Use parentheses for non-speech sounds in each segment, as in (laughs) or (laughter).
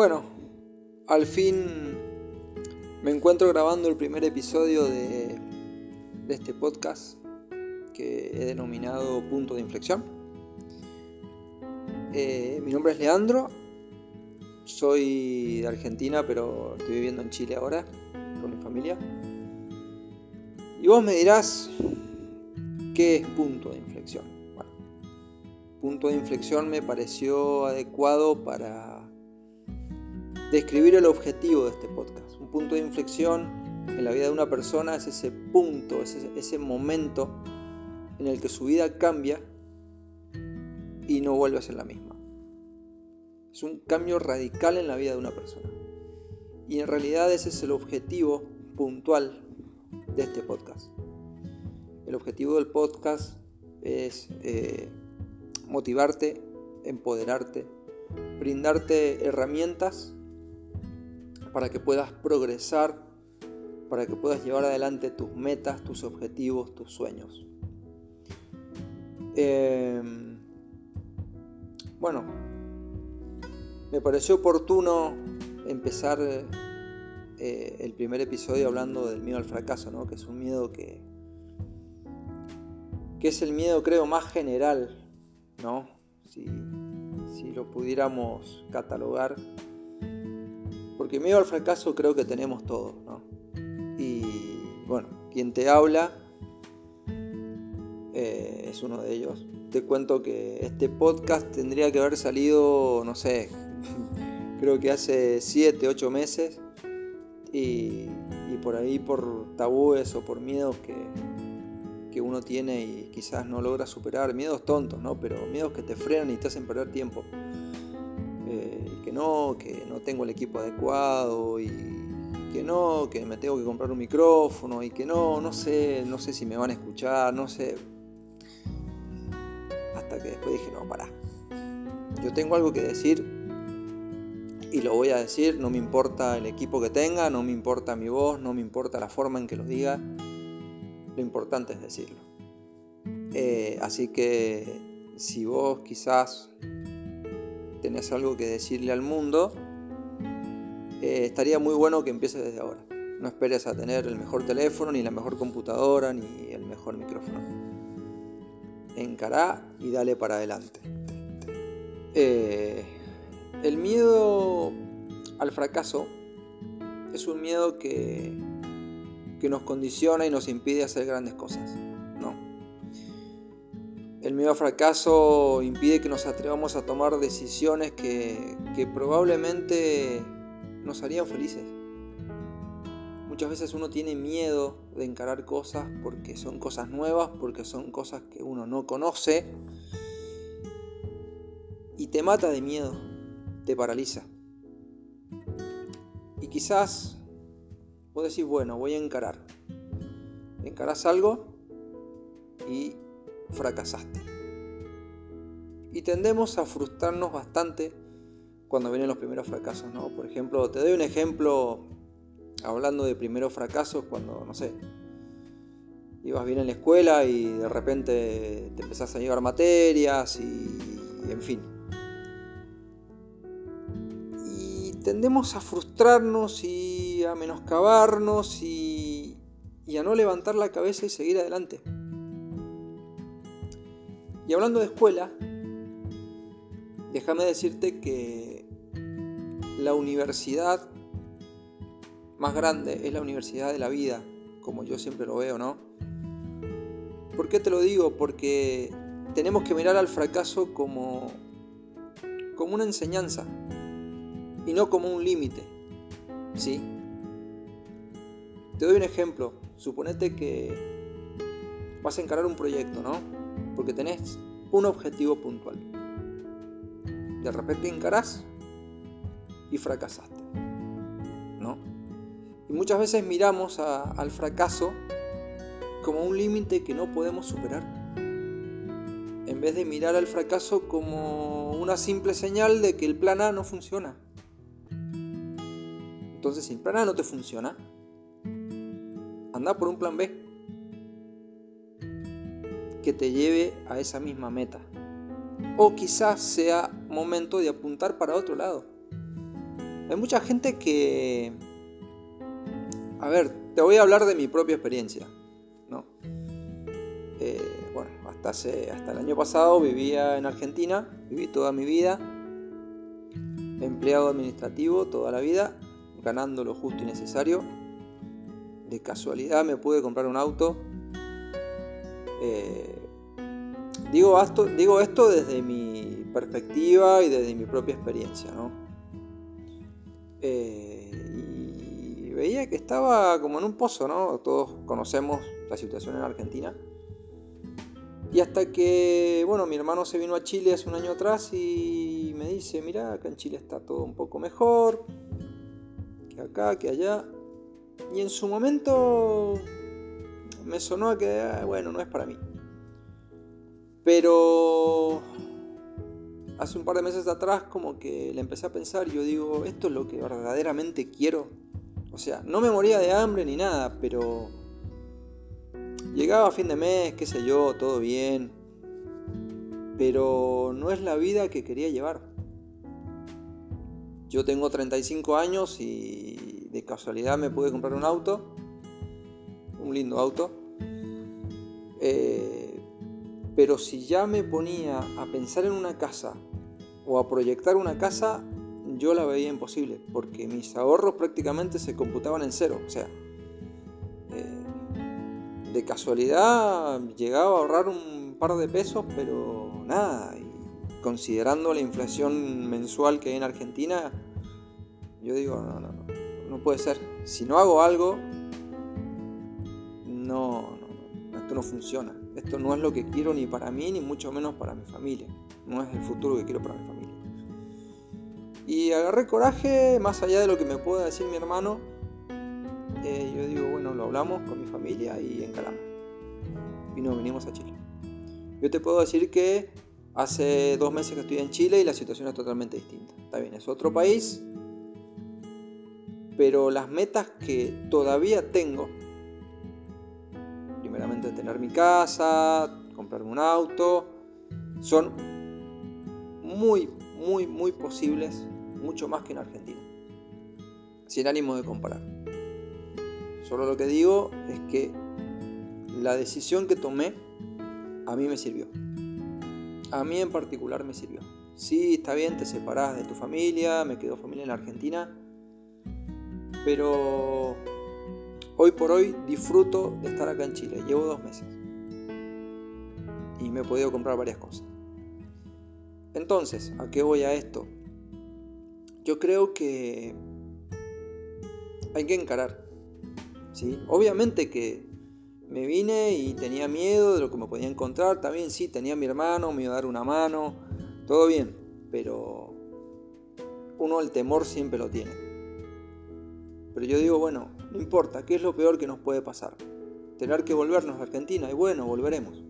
Bueno, al fin me encuentro grabando el primer episodio de, este podcast que he denominado Punto de Inflexión. Eh, mi nombre es Leandro, soy de Argentina pero estoy viviendo en Chile ahora con mi familia. Y vos me dirás, ¿qué es punto de inflexión? Bueno, punto de inflexión me pareció adecuado para describir el objetivo de este podcast. Un punto de inflexión en la vida de una persona es ese punto, ese, ese momento en el que su vida cambia y no vuelve a ser la misma. Es un cambio radical en la vida de una persona. Y en realidad ese es el objetivo puntual de este podcast. El objetivo del podcast es eh, motivarte, empoderarte, brindarte herramientas para que puedas progresar, para que puedas llevar adelante tus metas, tus objetivos, tus sueños. Em, bueno, me pareció oportuno empezar eh, el primer episodio hablando del miedo al fracaso, ¿no? que es un miedo que, que es el miedo creo más general, ¿no? si, si lo pudiéramos catalogar porque miedo al fracaso creo que tenemos todos, ¿no? Y bueno, quien te habla eh, es uno de ellos. Te cuento que este podcast tendría que haber salido, no sé, (laughs) creo que hace 7, 8 meses. Y, por ahí por tabúes o por miedos que, que uno tiene y quizás no logra superar, miedos tontos, ¿no? Pero miedos que te frenan y te hacen perder tiempo no, que no tengo el equipo adecuado y que no, que me tengo que comprar un micrófono y que no, no sé, no sé si me van a escuchar, no sé. Hasta que después dije, no, pará. Yo tengo algo que decir y lo voy a decir, no me importa el equipo que tenga, no me importa mi voz, no me importa la forma en que lo diga, lo importante es decirlo. Eh, así que si vos quizás tenés algo que decirle al mundo, eh, estaría muy bueno que empieces desde ahora. No esperes a tener el mejor teléfono, ni la mejor computadora, ni el mejor micrófono. Encará y dale para adelante. Eh, el miedo al fracaso es un miedo que, que nos condiciona y nos impide hacer grandes cosas. El miedo al fracaso impide que nos atrevamos a tomar decisiones que, probablemente nos harían felices. Muchas veces uno tiene miedo de encarar cosas porque son cosas nuevas, porque son cosas que uno no conoce. Y te mata de miedo, te paraliza. Y quizás vos decís, bueno, voy a encarar. Encarás algo y fracasaste. Y tendemos a frustrarnos bastante cuando vienen los primeros fracasos, ¿no? Por ejemplo, te doy un ejemplo hablando de primeros fracasos cuando, no sé, ibas bien en la escuela y de repente te empezás a llevar materias y, en fin. Y tendemos a frustrarnos y a menoscabarnos y, y a no levantar la cabeza y seguir adelante. Y hablando de escuela, déjame decirte que la universidad más grande es la universidad de la vida, como yo siempre lo veo, ¿no? ¿Por qué te lo digo? Porque tenemos que mirar al fracaso como, como una enseñanza y no como un límite, ¿sí? Te doy un ejemplo. Suponete que vas a encarar un proyecto, ¿no? porque tenés un objetivo puntual. De repente encarás y fracasaste. ¿No? Y muchas veces miramos al fracaso como un límite que no podemos superar. En vez de mirar al fracaso como una simple señal de que el plan A no funciona. Entonces, si el plan A no te funciona, anda por un plan B que te lleve a esa misma meta. O quizás sea momento de apuntar para otro lado. Hay mucha gente que... A ver, te voy a hablar de mi propia experiencia. ¿no? Eh, bueno, hasta, hace, hasta el año pasado vivía en Argentina, viví toda mi vida, empleado administrativo toda la vida, ganando lo justo y necesario. De casualidad me pude comprar un auto. Eh, digo, esto, digo esto desde mi perspectiva y desde mi propia experiencia, ¿no? Eh, y veía que estaba como en un pozo, ¿no? Todos conocemos la situación en Argentina. Y hasta que, bueno, mi hermano se vino a Chile hace un año atrás y me dice, mira, acá en Chile está todo un poco mejor, que acá, que allá. Y en su momento me sonó a que, ah, bueno, no es para mí. Pero hace un par de meses atrás como que le empecé a pensar, yo digo, esto es lo que verdaderamente quiero. O sea, no me moría de hambre ni nada, pero llegaba a fin de mes, qué sé yo, todo bien. Pero no es la vida que quería llevar. Yo tengo 35 años y de casualidad me pude comprar un auto, un lindo auto. Pero si ya me ponía a pensar en una casa o a proyectar una casa, yo la veía imposible, porque mis ahorros prácticamente se computaban en cero. O sea, eh, de casualidad llegaba a ahorrar un par de pesos, pero nada. Y considerando la inflación mensual que hay en Argentina, yo digo, no, no, no, no puede ser. Si no hago algo, no, no, esto no funciona. Esto no es lo que quiero ni para mí, ni mucho menos para mi familia. No es el futuro que quiero para mi familia. Y agarré coraje, más allá de lo que me pueda decir mi hermano. Eh, yo digo, bueno, lo hablamos con mi familia y encaramos. Y nos venimos a Chile. Yo te puedo decir que hace dos meses que estoy en Chile y la situación es totalmente distinta. Está bien, es otro país, pero las metas que todavía tengo primeramente tener mi casa, comprarme un auto, son muy, muy, muy posibles, mucho más que en Argentina. Sin ánimo de comparar. Solo lo que digo es que la decisión que tomé a mí me sirvió. A mí en particular me sirvió. Sí, está bien, te separás de tu familia, me quedó familia en Argentina, pero Hoy por hoy disfruto de estar acá en Chile. Llevo dos meses. Y me he podido comprar varias cosas. Entonces, ¿a qué voy a esto? Yo creo que hay que encarar. ¿sí? Obviamente que me vine y tenía miedo de lo que me podía encontrar. También sí, tenía mi hermano, me iba a dar una mano. Todo bien. Pero uno el temor siempre lo tiene. Pero yo digo, bueno, no importa, ¿qué es lo peor que nos puede pasar? Tener que volvernos a Argentina y bueno, volveremos.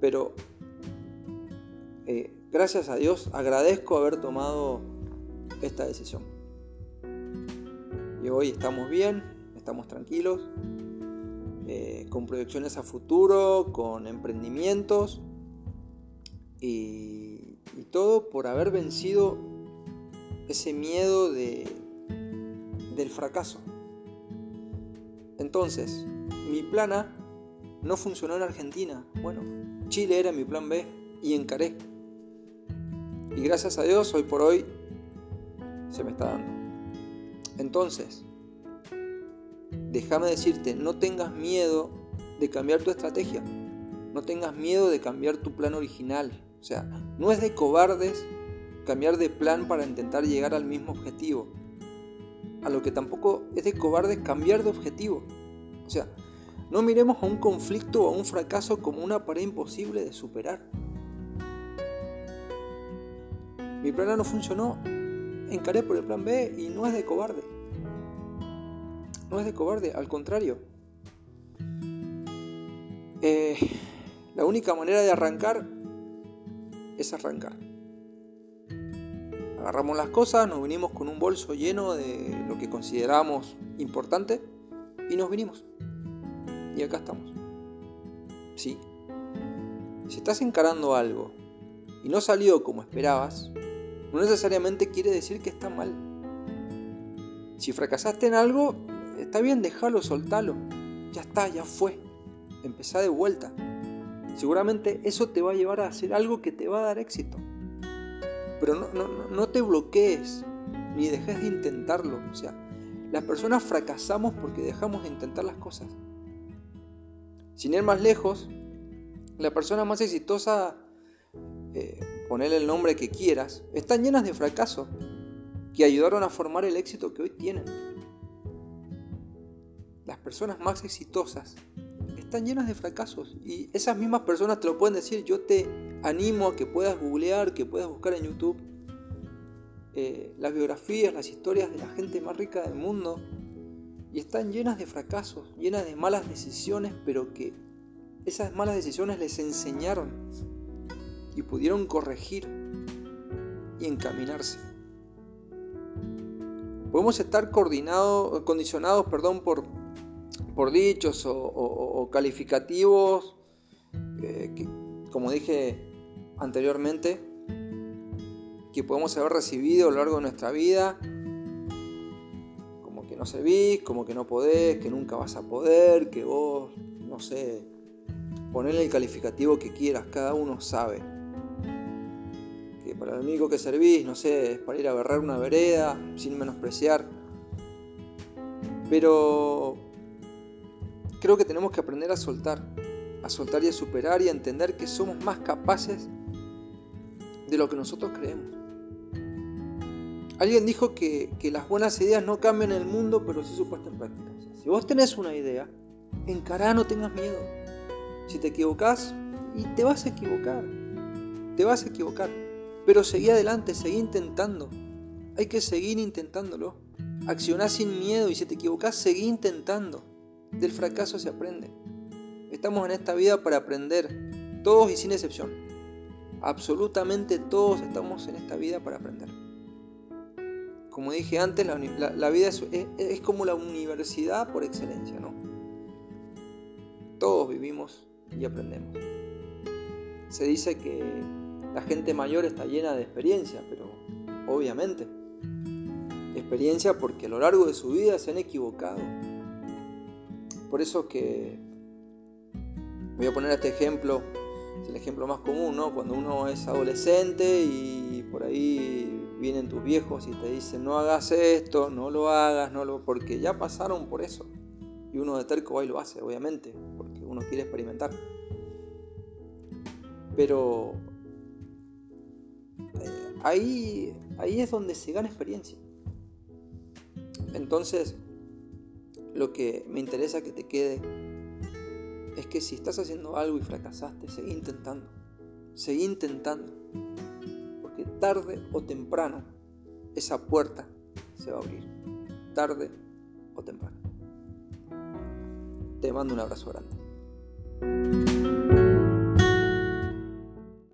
Pero eh, gracias a Dios agradezco haber tomado esta decisión. Y hoy estamos bien, estamos tranquilos, eh, con proyecciones a futuro, con emprendimientos y, y todo por haber vencido ese miedo de, del fracaso. Entonces, mi plan A no funcionó en Argentina. Bueno, Chile era mi plan B y encaré. Y gracias a Dios, hoy por hoy, se me está dando. Entonces, déjame decirte, no tengas miedo de cambiar tu estrategia. No tengas miedo de cambiar tu plan original. O sea, no es de cobardes cambiar de plan para intentar llegar al mismo objetivo a lo que tampoco es de cobarde cambiar de objetivo. O sea, no miremos a un conflicto o a un fracaso como una pared imposible de superar. Mi plan A no funcionó, encaré por el plan B y no es de cobarde. No es de cobarde, al contrario. Eh, la única manera de arrancar es arrancar agarramos las cosas, nos vinimos con un bolso lleno de lo que consideramos importante y nos vinimos. Y acá estamos. Sí. Si estás encarando algo y no salió como esperabas, no necesariamente quiere decir que está mal. Si fracasaste en algo, está bien, déjalo, soltalo. Ya está, ya fue. Empezá de vuelta. Seguramente eso te va a llevar a hacer algo que te va a dar éxito. Pero no, no, te bloquees, ni dejes de intentarlo. O sea, las personas fracasamos porque dejamos de intentar las cosas. Sin ir más lejos, la persona más exitosa, eh, ponele el nombre que quieras, están llenas de fracasos que ayudaron a formar el éxito que hoy tienen. Las personas más exitosas están llenas de fracasos y esas mismas personas te lo pueden decir. Yo te animo a que puedas googlear, que puedas buscar en YouTube eh, las biografías, las historias de la gente más rica del mundo y están llenas de fracasos, llenas de malas decisiones, pero que esas malas decisiones les enseñaron y pudieron corregir y encaminarse. Podemos estar coordinados, condicionados perdón, por, por dichos o, calificativos, eh, como dije anteriormente, que podemos haber recibido a lo largo de nuestra vida, no servís, como que no podés, que nunca vas a poder, que vos, no sé, ponele el calificativo que quieras, cada uno sabe. Que para lo único que servís, no sé, es para ir a agarrar una vereda, sin menospreciar. Pero creo que tenemos que aprender a soltar, a soltar y a superar y a entender que somos más capaces de lo que nosotros creemos. Alguien dijo que, las buenas ideas no cambian el mundo, pero sí su puesta en práctica. si vos tenés una idea, encará, no tengas miedo. Si te equivocás, y te vas a equivocar, te vas a equivocar, pero seguí adelante, seguí intentando. Hay que seguir intentándolo. Accioná sin miedo y si te equivocás, seguí intentando. Del fracaso se aprende. Estamos en esta vida para aprender, todos y sin excepción. Absolutamente todos estamos en esta vida para aprender como dije antes, la, vida es, como la universidad por excelencia, ¿no? Todos vivimos y aprendemos. Se dice que la gente mayor está llena de experiencia, pero obviamente, experiencia porque a lo largo de su vida se han equivocado. Por eso que voy a poner este ejemplo, es el ejemplo más común, ¿no? Cuando uno es adolescente y por ahí vienen tus viejos y te dicen no hagas esto, no lo hagas, no lo porque ya pasaron por eso. Y uno de terco va lo hace, obviamente, porque uno quiere experimentar. Pero eh, ahí, ahí es donde se gana experiencia. Entonces, lo que me interesa que te quede es que si estás haciendo algo y fracasaste, seguí intentando. Seguí intentando tarde o temprano esa puerta se va a abrir. Tarde o temprano. Te mando un abrazo grande.